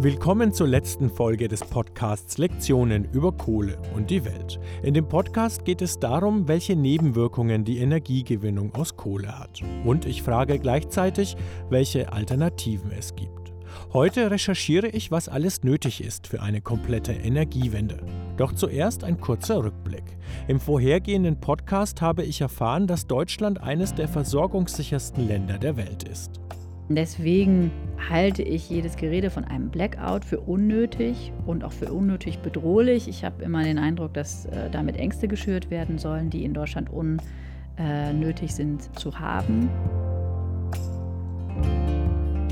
Willkommen zur letzten Folge des Podcasts Lektionen über Kohle und die Welt. In dem Podcast geht es darum, welche Nebenwirkungen die Energiegewinnung aus Kohle hat. Und ich frage gleichzeitig, welche Alternativen es gibt. Heute recherchiere ich, was alles nötig ist für eine komplette Energiewende. Doch zuerst ein kurzer Rückblick. Im vorhergehenden Podcast habe ich erfahren, dass Deutschland eines der versorgungssichersten Länder der Welt ist. Deswegen halte ich jedes Gerede von einem Blackout für unnötig und auch für unnötig bedrohlich. Ich habe immer den Eindruck, dass äh, damit Ängste geschürt werden sollen, die in Deutschland unnötig sind zu haben.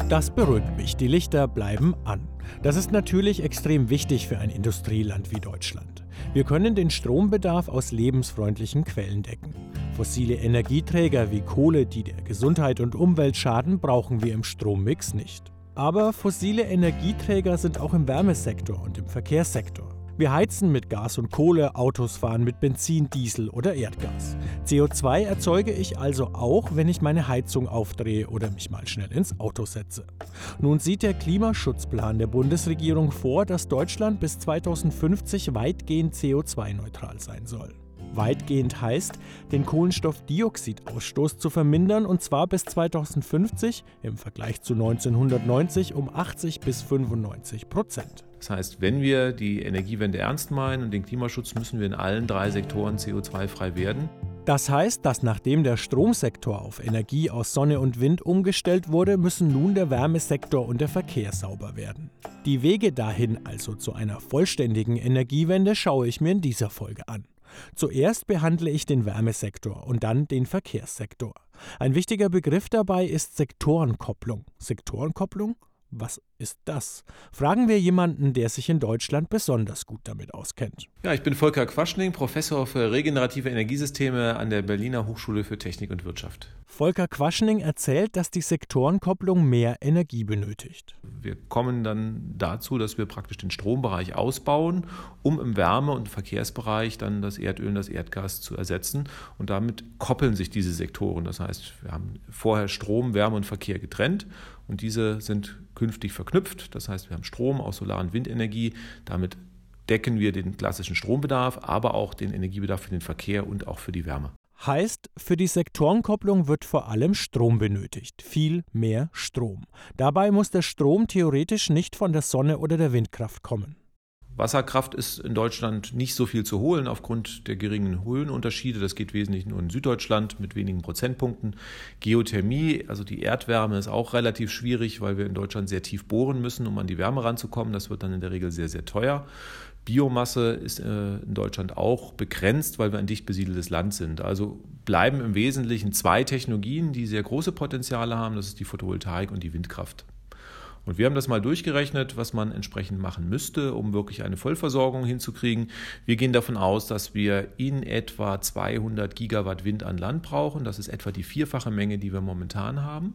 Das beruhigt mich. Die Lichter bleiben an. Das ist natürlich extrem wichtig für ein Industrieland wie Deutschland. Wir können den Strombedarf aus lebensfreundlichen Quellen decken. Fossile Energieträger wie Kohle, die der Gesundheit und Umwelt schaden, brauchen wir im Strommix nicht. Aber fossile Energieträger sind auch im Wärmesektor und im Verkehrssektor. Wir heizen mit Gas und Kohle, Autos fahren mit Benzin, Diesel oder Erdgas. CO2 erzeuge ich also auch, wenn ich meine Heizung aufdrehe oder mich mal schnell ins Auto setze. Nun sieht der Klimaschutzplan der Bundesregierung vor, dass Deutschland bis 2050 weitgehend CO2-neutral sein soll. Weitgehend heißt, den Kohlenstoffdioxidausstoß zu vermindern und zwar bis 2050 im Vergleich zu 1990 um 80 bis 95 Prozent. Das heißt, wenn wir die Energiewende ernst meinen und den Klimaschutz, müssen wir in allen drei Sektoren CO2-frei werden. Das heißt, dass nachdem der Stromsektor auf Energie aus Sonne und Wind umgestellt wurde, müssen nun der Wärmesektor und der Verkehr sauber werden. Die Wege dahin, also zu einer vollständigen Energiewende, schaue ich mir in dieser Folge an. Zuerst behandle ich den Wärmesektor und dann den Verkehrssektor. Ein wichtiger Begriff dabei ist Sektorenkopplung. Sektorenkopplung? Was ist das? Fragen wir jemanden, der sich in Deutschland besonders gut damit auskennt. Ja, ich bin Volker Quaschning, Professor für regenerative Energiesysteme an der Berliner Hochschule für Technik und Wirtschaft. Volker Quaschning erzählt, dass die Sektorenkopplung mehr Energie benötigt. Wir kommen dann dazu, dass wir praktisch den Strombereich ausbauen, um im Wärme- und Verkehrsbereich dann das Erdöl und das Erdgas zu ersetzen. Und damit koppeln sich diese Sektoren. Das heißt, wir haben vorher Strom, Wärme und Verkehr getrennt und diese sind künftig verknüpft. Das heißt, wir haben Strom aus Solar- und Windenergie. Damit decken wir den klassischen Strombedarf, aber auch den Energiebedarf für den Verkehr und auch für die Wärme. Heißt, für die Sektorenkopplung wird vor allem Strom benötigt, viel mehr Strom. Dabei muss der Strom theoretisch nicht von der Sonne oder der Windkraft kommen. Wasserkraft ist in Deutschland nicht so viel zu holen aufgrund der geringen Höhenunterschiede. Das geht wesentlich nur in Süddeutschland mit wenigen Prozentpunkten. Geothermie, also die Erdwärme, ist auch relativ schwierig, weil wir in Deutschland sehr tief bohren müssen, um an die Wärme ranzukommen. Das wird dann in der Regel sehr, sehr teuer. Biomasse ist äh, in Deutschland auch begrenzt, weil wir ein dicht besiedeltes Land sind. Also bleiben im Wesentlichen zwei Technologien, die sehr große Potenziale haben. Das ist die Photovoltaik und die Windkraft. Und wir haben das mal durchgerechnet, was man entsprechend machen müsste, um wirklich eine Vollversorgung hinzukriegen. Wir gehen davon aus, dass wir in etwa 200 Gigawatt Wind an Land brauchen. Das ist etwa die vierfache Menge, die wir momentan haben.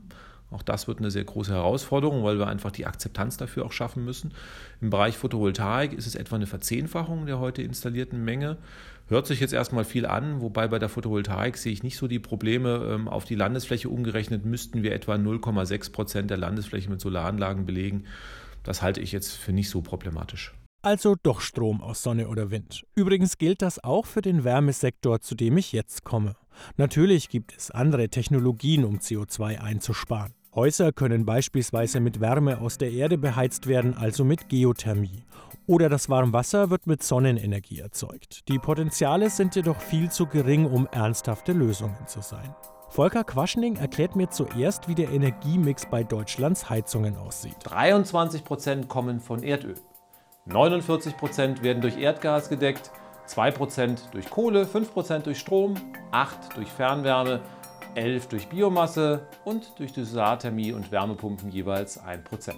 Auch das wird eine sehr große Herausforderung, weil wir einfach die Akzeptanz dafür auch schaffen müssen. Im Bereich Photovoltaik ist es etwa eine Verzehnfachung der heute installierten Menge. Hört sich jetzt erstmal viel an, wobei bei der Photovoltaik sehe ich nicht so die Probleme. Ähm, auf die Landesfläche umgerechnet müssten wir etwa 0,6 Prozent der Landesfläche mit Solaranlagen belegen. Das halte ich jetzt für nicht so problematisch. Also doch Strom aus Sonne oder Wind. Übrigens gilt das auch für den Wärmesektor, zu dem ich jetzt komme. Natürlich gibt es andere Technologien, um CO2 einzusparen. Häuser können beispielsweise mit Wärme aus der Erde beheizt werden, also mit Geothermie. Oder das Warmwasser wird mit Sonnenenergie erzeugt. Die Potenziale sind jedoch viel zu gering, um ernsthafte Lösungen zu sein. Volker Quaschning erklärt mir zuerst, wie der Energiemix bei Deutschlands Heizungen aussieht. 23 Prozent kommen von Erdöl. 49 Prozent werden durch Erdgas gedeckt, 2 Prozent durch Kohle, 5 Prozent durch Strom, 8 durch Fernwärme 11 durch Biomasse und durch die Solarthermie und Wärmepumpen jeweils 1%.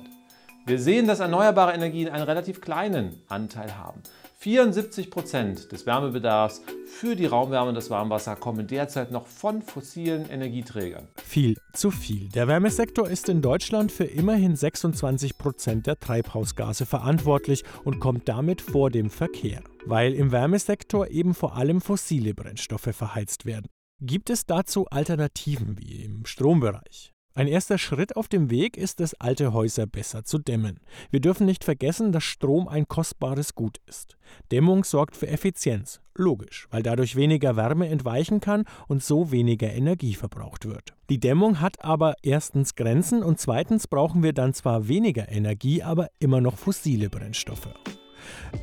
Wir sehen, dass erneuerbare Energien einen relativ kleinen Anteil haben. 74% des Wärmebedarfs für die Raumwärme und das Warmwasser kommen derzeit noch von fossilen Energieträgern. Viel zu viel. Der Wärmesektor ist in Deutschland für immerhin 26% der Treibhausgase verantwortlich und kommt damit vor dem Verkehr, weil im Wärmesektor eben vor allem fossile Brennstoffe verheizt werden. Gibt es dazu Alternativen wie im Strombereich? Ein erster Schritt auf dem Weg ist es, alte Häuser besser zu dämmen. Wir dürfen nicht vergessen, dass Strom ein kostbares Gut ist. Dämmung sorgt für Effizienz. Logisch, weil dadurch weniger Wärme entweichen kann und so weniger Energie verbraucht wird. Die Dämmung hat aber erstens Grenzen und zweitens brauchen wir dann zwar weniger Energie, aber immer noch fossile Brennstoffe.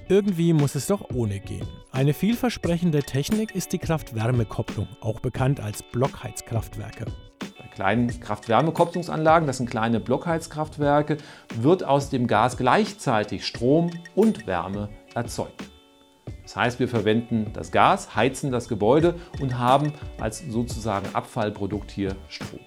Irgendwie muss es doch ohne gehen. Eine vielversprechende Technik ist die Kraft-Wärme-Kopplung, auch bekannt als Blockheizkraftwerke kleinen Kraft-Wärme-Kopplungsanlagen, das sind kleine Blockheizkraftwerke, wird aus dem Gas gleichzeitig Strom und Wärme erzeugt. Das heißt, wir verwenden das Gas, heizen das Gebäude und haben als sozusagen Abfallprodukt hier Strom.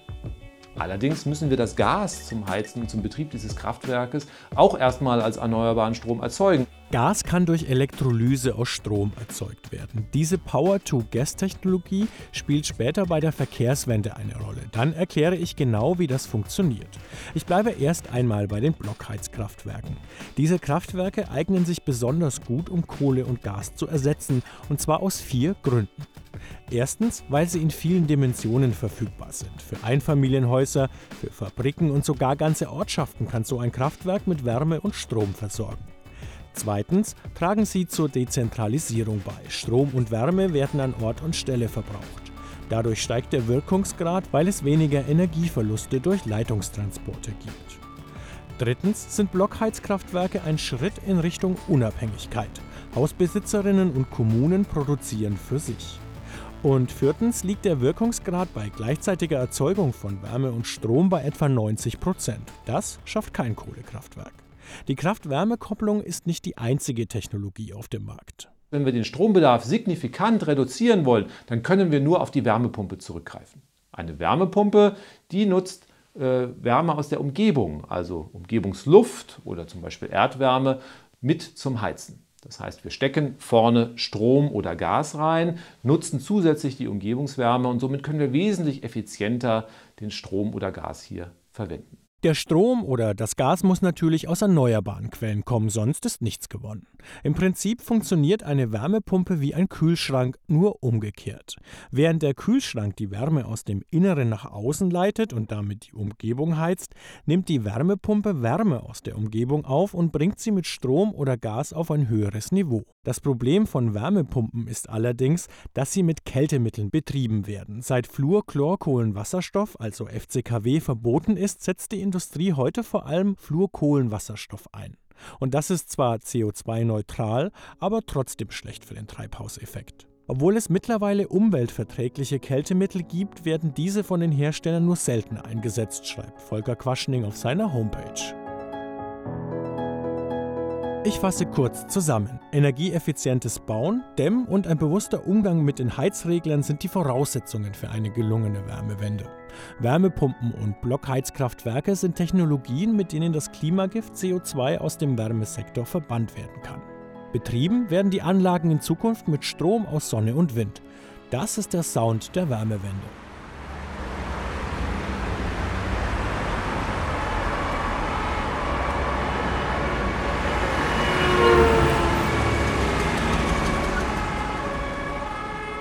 Allerdings müssen wir das Gas zum Heizen und zum Betrieb dieses Kraftwerkes auch erstmal als erneuerbaren Strom erzeugen. Gas kann durch Elektrolyse aus Strom erzeugt werden. Diese Power-to-Gas-Technologie spielt später bei der Verkehrswende eine Rolle. Dann erkläre ich genau, wie das funktioniert. Ich bleibe erst einmal bei den Blockheizkraftwerken. Diese Kraftwerke eignen sich besonders gut, um Kohle und Gas zu ersetzen, und zwar aus vier Gründen. Erstens, weil sie in vielen Dimensionen verfügbar sind. Für Einfamilienhäuser, für Fabriken und sogar ganze Ortschaften kann so ein Kraftwerk mit Wärme und Strom versorgen. Zweitens tragen sie zur Dezentralisierung bei. Strom und Wärme werden an Ort und Stelle verbraucht. Dadurch steigt der Wirkungsgrad, weil es weniger Energieverluste durch Leitungstransporte gibt. Drittens sind Blockheizkraftwerke ein Schritt in Richtung Unabhängigkeit. Hausbesitzerinnen und Kommunen produzieren für sich. Und viertens liegt der Wirkungsgrad bei gleichzeitiger Erzeugung von Wärme und Strom bei etwa 90 Prozent. Das schafft kein Kohlekraftwerk. Die Kraft-Wärme-Kopplung ist nicht die einzige Technologie auf dem Markt. Wenn wir den Strombedarf signifikant reduzieren wollen, dann können wir nur auf die Wärmepumpe zurückgreifen. Eine Wärmepumpe, die nutzt äh, Wärme aus der Umgebung, also Umgebungsluft oder zum Beispiel Erdwärme, mit zum Heizen. Das heißt, wir stecken vorne Strom oder Gas rein, nutzen zusätzlich die Umgebungswärme und somit können wir wesentlich effizienter den Strom oder Gas hier verwenden. Der Strom oder das Gas muss natürlich aus erneuerbaren Quellen kommen, sonst ist nichts gewonnen. Im Prinzip funktioniert eine Wärmepumpe wie ein Kühlschrank, nur umgekehrt. Während der Kühlschrank die Wärme aus dem Inneren nach außen leitet und damit die Umgebung heizt, nimmt die Wärmepumpe Wärme aus der Umgebung auf und bringt sie mit Strom oder Gas auf ein höheres Niveau. Das Problem von Wärmepumpen ist allerdings, dass sie mit Kältemitteln betrieben werden. Seit Fluorchlorkohlenwasserstoff, also FCKW, verboten ist, setzt die Industrie heute vor allem Fluorkohlenwasserstoff ein. Und das ist zwar CO2-neutral, aber trotzdem schlecht für den Treibhauseffekt. Obwohl es mittlerweile umweltverträgliche Kältemittel gibt, werden diese von den Herstellern nur selten eingesetzt, schreibt Volker Quaschning auf seiner Homepage. Ich fasse kurz zusammen. Energieeffizientes Bauen, Dämm und ein bewusster Umgang mit den Heizreglern sind die Voraussetzungen für eine gelungene Wärmewende. Wärmepumpen und Blockheizkraftwerke sind Technologien, mit denen das Klimagift CO2 aus dem Wärmesektor verbannt werden kann. Betrieben werden die Anlagen in Zukunft mit Strom aus Sonne und Wind. Das ist der Sound der Wärmewende.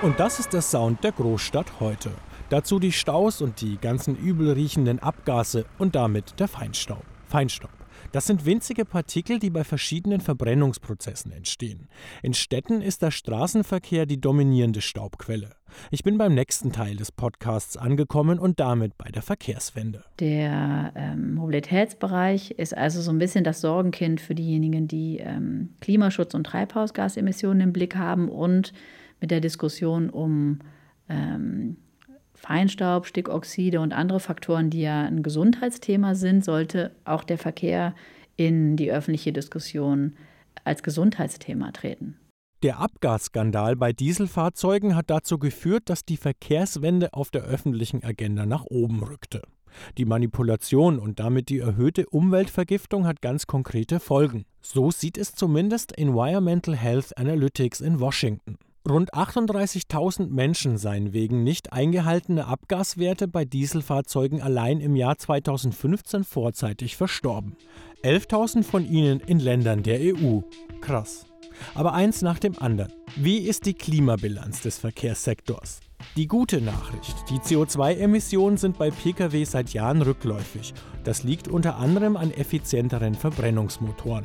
Und das ist der Sound der Großstadt heute. Dazu die Staus und die ganzen übel riechenden Abgase und damit der Feinstaub. Feinstaub. Das sind winzige Partikel, die bei verschiedenen Verbrennungsprozessen entstehen. In Städten ist der Straßenverkehr die dominierende Staubquelle. Ich bin beim nächsten Teil des Podcasts angekommen und damit bei der Verkehrswende. Der ähm, Mobilitätsbereich ist also so ein bisschen das Sorgenkind für diejenigen, die ähm, Klimaschutz und Treibhausgasemissionen im Blick haben und mit der Diskussion um ähm, Feinstaub, Stickoxide und andere Faktoren, die ja ein Gesundheitsthema sind, sollte auch der Verkehr in die öffentliche Diskussion als Gesundheitsthema treten. Der Abgasskandal bei Dieselfahrzeugen hat dazu geführt, dass die Verkehrswende auf der öffentlichen Agenda nach oben rückte. Die Manipulation und damit die erhöhte Umweltvergiftung hat ganz konkrete Folgen. So sieht es zumindest Environmental Health Analytics in Washington. Rund 38.000 Menschen seien wegen nicht eingehaltener Abgaswerte bei Dieselfahrzeugen allein im Jahr 2015 vorzeitig verstorben. 11.000 von ihnen in Ländern der EU. Krass. Aber eins nach dem anderen. Wie ist die Klimabilanz des Verkehrssektors? Die gute Nachricht, die CO2-Emissionen sind bei Pkw seit Jahren rückläufig. Das liegt unter anderem an effizienteren Verbrennungsmotoren.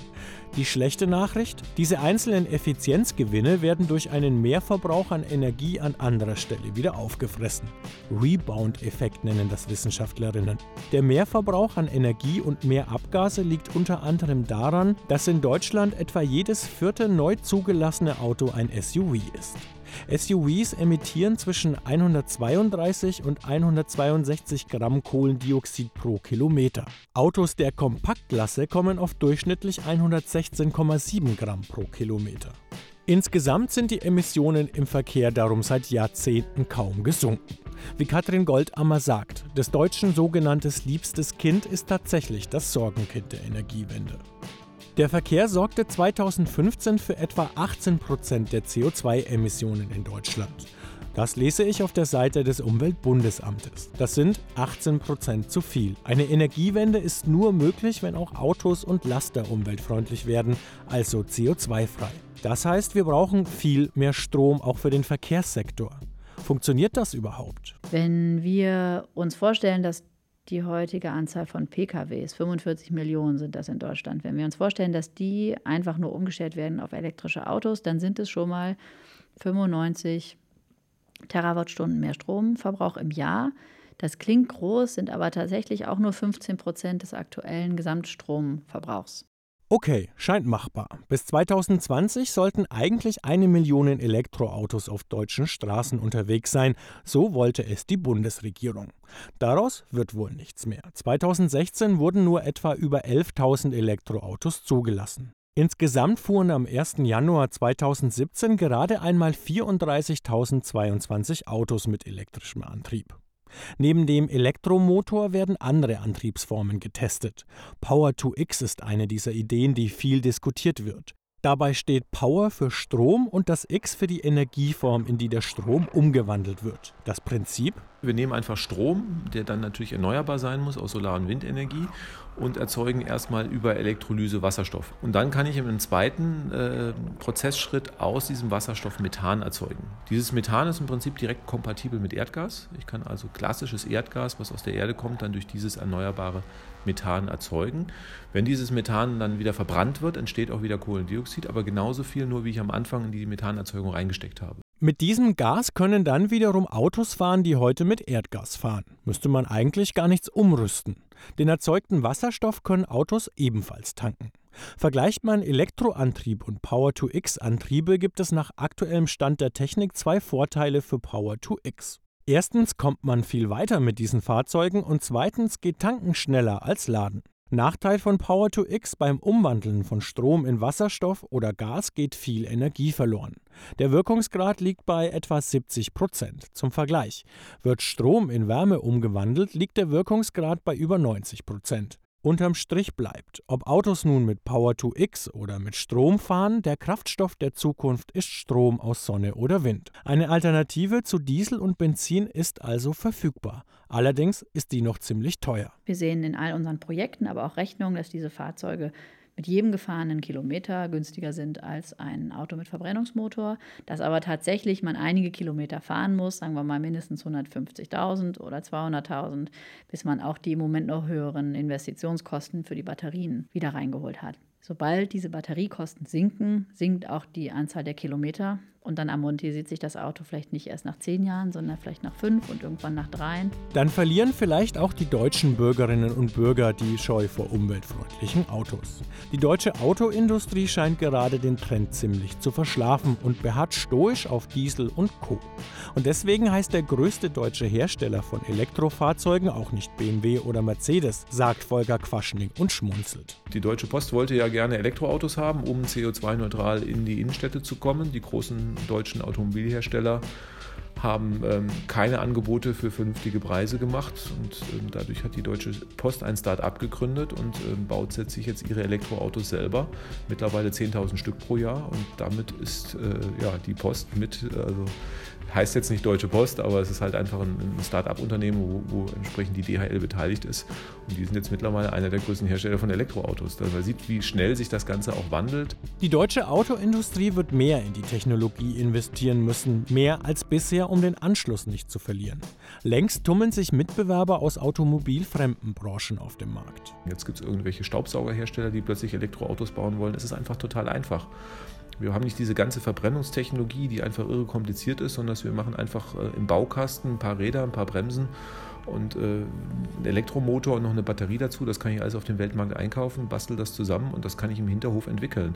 Die schlechte Nachricht, diese einzelnen Effizienzgewinne werden durch einen Mehrverbrauch an Energie an anderer Stelle wieder aufgefressen. Rebound-Effekt nennen das Wissenschaftlerinnen. Der Mehrverbrauch an Energie und mehr Abgase liegt unter anderem daran, dass in Deutschland etwa jedes vierte neu zugelassene Auto ein SUV ist. SUVs emittieren zwischen 132 und 162 Gramm Kohlendioxid pro Kilometer. Autos der Kompaktklasse kommen auf durchschnittlich 116,7 Gramm pro Kilometer. Insgesamt sind die Emissionen im Verkehr darum seit Jahrzehnten kaum gesunken. Wie Katrin Goldammer sagt, des Deutschen sogenanntes liebstes Kind ist tatsächlich das Sorgenkind der Energiewende. Der Verkehr sorgte 2015 für etwa 18 Prozent der CO2-Emissionen in Deutschland. Das lese ich auf der Seite des Umweltbundesamtes. Das sind 18 Prozent zu viel. Eine Energiewende ist nur möglich, wenn auch Autos und Laster umweltfreundlich werden, also CO2-frei. Das heißt, wir brauchen viel mehr Strom auch für den Verkehrssektor. Funktioniert das überhaupt? Wenn wir uns vorstellen, dass die heutige Anzahl von PKWs, 45 Millionen sind das in Deutschland. Wenn wir uns vorstellen, dass die einfach nur umgestellt werden auf elektrische Autos, dann sind es schon mal 95 Terawattstunden mehr Stromverbrauch im Jahr. Das klingt groß, sind aber tatsächlich auch nur 15 Prozent des aktuellen Gesamtstromverbrauchs. Okay, scheint machbar. Bis 2020 sollten eigentlich eine Million Elektroautos auf deutschen Straßen unterwegs sein. So wollte es die Bundesregierung. Daraus wird wohl nichts mehr. 2016 wurden nur etwa über 11.000 Elektroautos zugelassen. Insgesamt fuhren am 1. Januar 2017 gerade einmal 34.022 Autos mit elektrischem Antrieb. Neben dem Elektromotor werden andere Antriebsformen getestet. Power to X ist eine dieser Ideen, die viel diskutiert wird. Dabei steht Power für Strom und das X für die Energieform, in die der Strom umgewandelt wird. Das Prinzip? Wir nehmen einfach Strom, der dann natürlich erneuerbar sein muss aus Solar- und Windenergie und erzeugen erstmal über Elektrolyse Wasserstoff. Und dann kann ich im zweiten äh, Prozessschritt aus diesem Wasserstoff Methan erzeugen. Dieses Methan ist im Prinzip direkt kompatibel mit Erdgas. Ich kann also klassisches Erdgas, was aus der Erde kommt, dann durch dieses erneuerbare Methan erzeugen. Wenn dieses Methan dann wieder verbrannt wird, entsteht auch wieder Kohlendioxid, aber genauso viel nur, wie ich am Anfang in die Methanerzeugung reingesteckt habe. Mit diesem Gas können dann wiederum Autos fahren, die heute mit Erdgas fahren. Müsste man eigentlich gar nichts umrüsten. Den erzeugten Wasserstoff können Autos ebenfalls tanken. Vergleicht man Elektroantrieb und Power-to-X-Antriebe, gibt es nach aktuellem Stand der Technik zwei Vorteile für Power-to-X. Erstens kommt man viel weiter mit diesen Fahrzeugen und zweitens geht Tanken schneller als Laden. Nachteil von Power-to-X beim Umwandeln von Strom in Wasserstoff oder Gas geht viel Energie verloren. Der Wirkungsgrad liegt bei etwa 70 Prozent. Zum Vergleich. Wird Strom in Wärme umgewandelt, liegt der Wirkungsgrad bei über 90 Prozent. Unterm Strich bleibt, ob Autos nun mit Power-to-X oder mit Strom fahren, der Kraftstoff der Zukunft ist Strom aus Sonne oder Wind. Eine Alternative zu Diesel und Benzin ist also verfügbar. Allerdings ist die noch ziemlich teuer. Wir sehen in all unseren Projekten aber auch Rechnungen, dass diese Fahrzeuge mit jedem gefahrenen Kilometer günstiger sind als ein Auto mit Verbrennungsmotor, dass aber tatsächlich man einige Kilometer fahren muss, sagen wir mal mindestens 150.000 oder 200.000, bis man auch die im Moment noch höheren Investitionskosten für die Batterien wieder reingeholt hat. Sobald diese Batteriekosten sinken, sinkt auch die Anzahl der Kilometer und dann amortisiert sich das Auto vielleicht nicht erst nach zehn Jahren, sondern vielleicht nach fünf und irgendwann nach dreien. Dann verlieren vielleicht auch die deutschen Bürgerinnen und Bürger die Scheu vor umweltfreundlichen Autos. Die deutsche Autoindustrie scheint gerade den Trend ziemlich zu verschlafen und beharrt stoisch auf Diesel und Co. Und deswegen heißt der größte deutsche Hersteller von Elektrofahrzeugen auch nicht BMW oder Mercedes, sagt Volker Quaschning und schmunzelt. Die Deutsche Post wollte ja gerne Elektroautos haben, um CO2-neutral in die Innenstädte zu kommen. Die großen deutschen Automobilhersteller haben ähm, keine Angebote für vernünftige Preise gemacht. Und ähm, dadurch hat die Deutsche Post ein Start-up gegründet und ähm, baut sich jetzt ihre Elektroautos selber, mittlerweile 10.000 Stück pro Jahr. Und damit ist äh, ja, die Post mit also Heißt jetzt nicht Deutsche Post, aber es ist halt einfach ein, ein Start-up-Unternehmen, wo, wo, entsprechend die DHL beteiligt ist. Und die sind jetzt mittlerweile einer der größten Hersteller von Elektroautos. Man sieht, wie schnell sich das Ganze auch wandelt. Die deutsche Autoindustrie wird mehr in die Technologie investieren müssen, mehr als bisher, um den Anschluss nicht zu verlieren. Längst tummeln sich Mitbewerber aus automobilfremden Branchen auf dem Markt. Jetzt gibt es irgendwelche Staubsaugerhersteller, die plötzlich Elektroautos bauen wollen. Es ist einfach total einfach. Wir haben nicht diese ganze Verbrennungstechnologie, die einfach irre kompliziert ist, sondern wir machen einfach äh, im Baukasten ein paar Räder, ein paar Bremsen und äh, einen Elektromotor und noch eine Batterie dazu. Das kann ich alles auf dem Weltmarkt einkaufen, bastel das zusammen und das kann ich im Hinterhof entwickeln.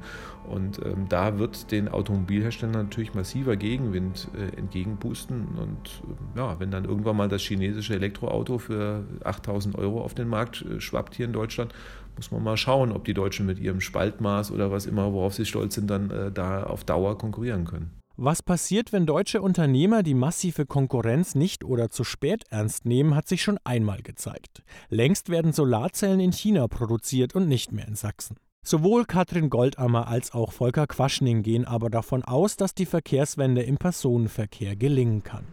Und ähm, da wird den Automobilherstellern natürlich massiver Gegenwind äh, entgegenpusten. Und äh, ja, wenn dann irgendwann mal das chinesische Elektroauto für 8000 Euro auf den Markt äh, schwappt hier in Deutschland, muss man mal schauen, ob die Deutschen mit ihrem Spaltmaß oder was immer, worauf sie stolz sind, dann äh, da auf Dauer konkurrieren können. Was passiert, wenn deutsche Unternehmer die massive Konkurrenz nicht oder zu spät ernst nehmen, hat sich schon einmal gezeigt. Längst werden Solarzellen in China produziert und nicht mehr in Sachsen. Sowohl Katrin Goldammer als auch Volker Quaschning gehen aber davon aus, dass die Verkehrswende im Personenverkehr gelingen kann.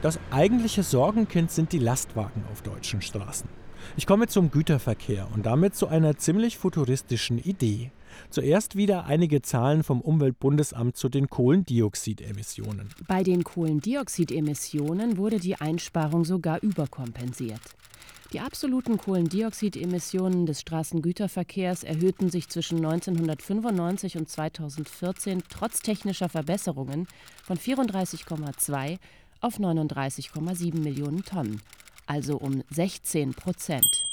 Das eigentliche Sorgenkind sind die Lastwagen auf deutschen Straßen. Ich komme zum Güterverkehr und damit zu einer ziemlich futuristischen Idee. Zuerst wieder einige Zahlen vom Umweltbundesamt zu den Kohlendioxidemissionen. Bei den Kohlendioxidemissionen wurde die Einsparung sogar überkompensiert. Die absoluten Kohlendioxidemissionen des Straßengüterverkehrs erhöhten sich zwischen 1995 und 2014 trotz technischer Verbesserungen von 34,2 auf 39,7 Millionen Tonnen, also um 16 Prozent.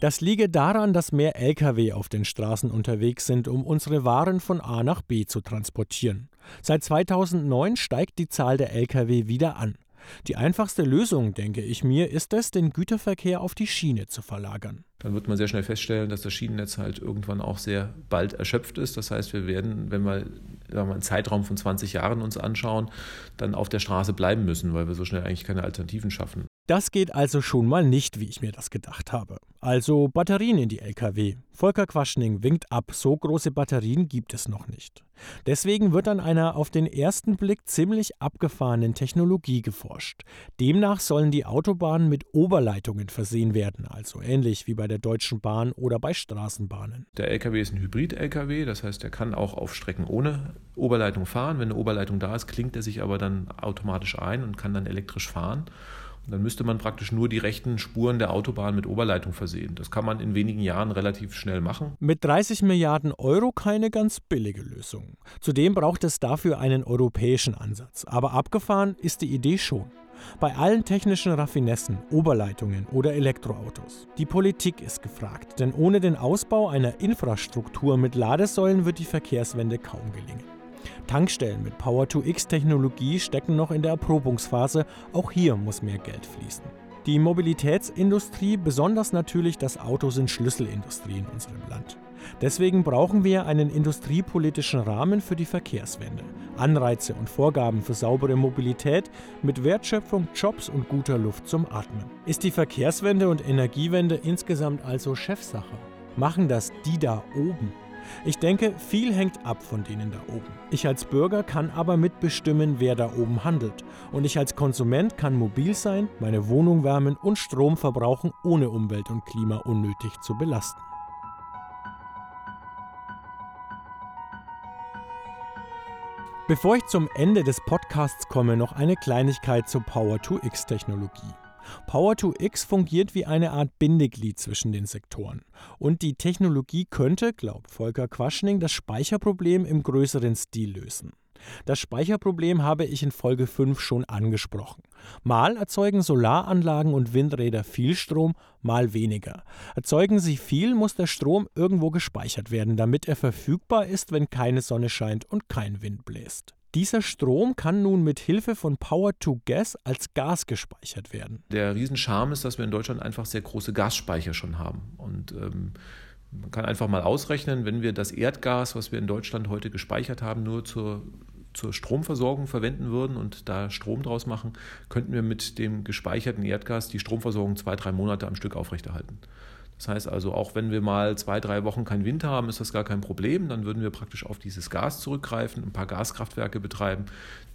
Das liege daran, dass mehr Lkw auf den Straßen unterwegs sind, um unsere Waren von A nach B zu transportieren. Seit 2009 steigt die Zahl der Lkw wieder an. Die einfachste Lösung, denke ich mir, ist es, den Güterverkehr auf die Schiene zu verlagern. Dann wird man sehr schnell feststellen, dass das Schienennetz halt irgendwann auch sehr bald erschöpft ist. Das heißt, wir werden, wenn wir, wir einen Zeitraum von 20 Jahren uns anschauen, dann auf der Straße bleiben müssen, weil wir so schnell eigentlich keine Alternativen schaffen. Das geht also schon mal nicht, wie ich mir das gedacht habe. Also Batterien in die Lkw. Volker Quaschning winkt ab, so große Batterien gibt es noch nicht. Deswegen wird an einer auf den ersten Blick ziemlich abgefahrenen Technologie geforscht. Demnach sollen die Autobahnen mit Oberleitungen versehen werden, also ähnlich wie bei der Deutschen Bahn oder bei Straßenbahnen. Der Lkw ist ein Hybrid-Lkw, das heißt, er kann auch auf Strecken ohne Oberleitung fahren. Wenn eine Oberleitung da ist, klingt er sich aber dann automatisch ein und kann dann elektrisch fahren. Dann müsste man praktisch nur die rechten Spuren der Autobahn mit Oberleitung versehen. Das kann man in wenigen Jahren relativ schnell machen. Mit 30 Milliarden Euro keine ganz billige Lösung. Zudem braucht es dafür einen europäischen Ansatz. Aber abgefahren ist die Idee schon. Bei allen technischen Raffinessen, Oberleitungen oder Elektroautos. Die Politik ist gefragt, denn ohne den Ausbau einer Infrastruktur mit Ladesäulen wird die Verkehrswende kaum gelingen. Tankstellen mit Power-to-X-Technologie stecken noch in der Erprobungsphase. Auch hier muss mehr Geld fließen. Die Mobilitätsindustrie, besonders natürlich das Auto, sind Schlüsselindustrie in unserem Land. Deswegen brauchen wir einen industriepolitischen Rahmen für die Verkehrswende. Anreize und Vorgaben für saubere Mobilität mit Wertschöpfung, Jobs und guter Luft zum Atmen. Ist die Verkehrswende und Energiewende insgesamt also Chefsache? Machen das die da oben? Ich denke, viel hängt ab von denen da oben. Ich als Bürger kann aber mitbestimmen, wer da oben handelt. Und ich als Konsument kann mobil sein, meine Wohnung wärmen und Strom verbrauchen, ohne Umwelt und Klima unnötig zu belasten. Bevor ich zum Ende des Podcasts komme, noch eine Kleinigkeit zur Power-to-X-Technologie. Power2X fungiert wie eine Art Bindeglied zwischen den Sektoren. Und die Technologie könnte, glaubt Volker Quaschning, das Speicherproblem im größeren Stil lösen. Das Speicherproblem habe ich in Folge 5 schon angesprochen. Mal erzeugen Solaranlagen und Windräder viel Strom, mal weniger. Erzeugen sie viel, muss der Strom irgendwo gespeichert werden, damit er verfügbar ist, wenn keine Sonne scheint und kein Wind bläst. Dieser Strom kann nun mit Hilfe von Power to Gas als Gas gespeichert werden. Der Riesenscharme ist, dass wir in Deutschland einfach sehr große Gasspeicher schon haben. Und ähm, man kann einfach mal ausrechnen, wenn wir das Erdgas, was wir in Deutschland heute gespeichert haben, nur zur, zur Stromversorgung verwenden würden und da Strom draus machen, könnten wir mit dem gespeicherten Erdgas die Stromversorgung zwei, drei Monate am Stück aufrechterhalten. Das heißt also, auch wenn wir mal zwei, drei Wochen keinen Wind haben, ist das gar kein Problem. Dann würden wir praktisch auf dieses Gas zurückgreifen, ein paar Gaskraftwerke betreiben,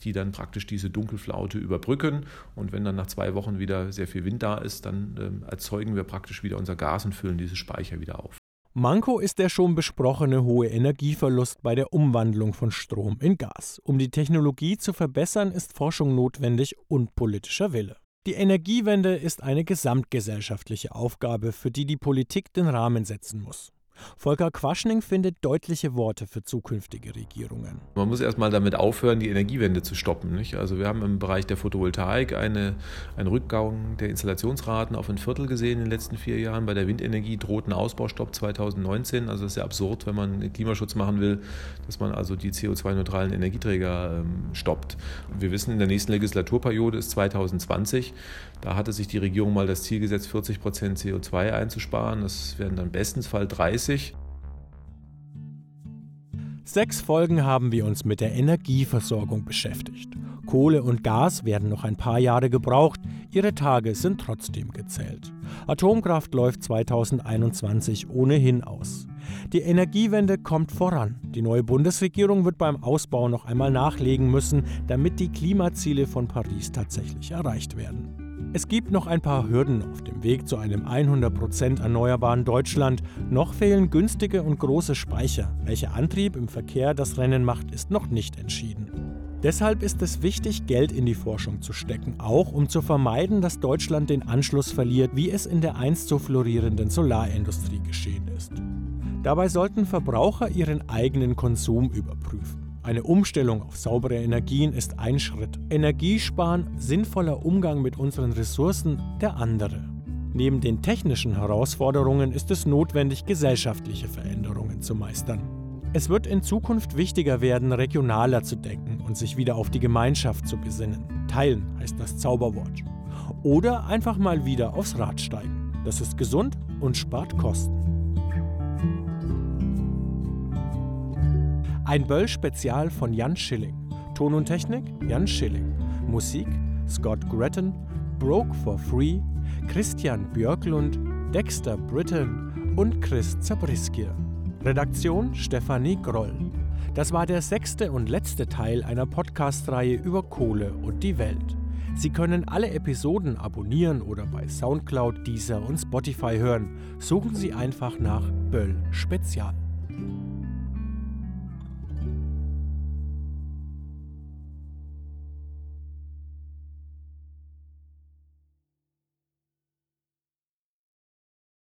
die dann praktisch diese Dunkelflaute überbrücken. Und wenn dann nach zwei Wochen wieder sehr viel Wind da ist, dann äh, erzeugen wir praktisch wieder unser Gas und füllen diese Speicher wieder auf. Manko ist der schon besprochene hohe Energieverlust bei der Umwandlung von Strom in Gas. Um die Technologie zu verbessern, ist Forschung notwendig und politischer Wille. Die Energiewende ist eine gesamtgesellschaftliche Aufgabe, für die die Politik den Rahmen setzen muss. Volker Quaschning findet deutliche Worte für zukünftige Regierungen. Man muss erstmal damit aufhören, die Energiewende zu stoppen. Nicht? Also wir haben im Bereich der Photovoltaik eine, einen Rückgang der Installationsraten auf ein Viertel gesehen in den letzten vier Jahren. Bei der Windenergie droht ein Ausbaustopp 2019. Also es ist ja absurd, wenn man Klimaschutz machen will, dass man also die CO2-neutralen Energieträger ähm, stoppt. Wir wissen, in der nächsten Legislaturperiode ist 2020. Da hatte sich die Regierung mal das Ziel gesetzt, 40 Prozent CO2 einzusparen. Das werden dann bestensfalls 30. Sechs Folgen haben wir uns mit der Energieversorgung beschäftigt. Kohle und Gas werden noch ein paar Jahre gebraucht, ihre Tage sind trotzdem gezählt. Atomkraft läuft 2021 ohnehin aus. Die Energiewende kommt voran. Die neue Bundesregierung wird beim Ausbau noch einmal nachlegen müssen, damit die Klimaziele von Paris tatsächlich erreicht werden. Es gibt noch ein paar Hürden auf dem Weg zu einem 100% erneuerbaren Deutschland. Noch fehlen günstige und große Speicher. Welcher Antrieb im Verkehr das Rennen macht, ist noch nicht entschieden. Deshalb ist es wichtig, Geld in die Forschung zu stecken, auch um zu vermeiden, dass Deutschland den Anschluss verliert, wie es in der einst so florierenden Solarindustrie geschehen ist. Dabei sollten Verbraucher ihren eigenen Konsum überprüfen. Eine Umstellung auf saubere Energien ist ein Schritt. Energiesparen, sinnvoller Umgang mit unseren Ressourcen der andere. Neben den technischen Herausforderungen ist es notwendig, gesellschaftliche Veränderungen zu meistern. Es wird in Zukunft wichtiger werden, regionaler zu denken und sich wieder auf die Gemeinschaft zu besinnen. Teilen heißt das Zauberwort. Oder einfach mal wieder aufs Rad steigen. Das ist gesund und spart Kosten. Ein Böll-Spezial von Jan Schilling. Ton und Technik Jan Schilling. Musik Scott Gretton, Broke for Free, Christian Björklund, Dexter Britton und Chris Zabriskier. Redaktion Stefanie Groll. Das war der sechste und letzte Teil einer Podcast-Reihe über Kohle und die Welt. Sie können alle Episoden abonnieren oder bei Soundcloud, Deezer und Spotify hören. Suchen Sie einfach nach Böll Spezial.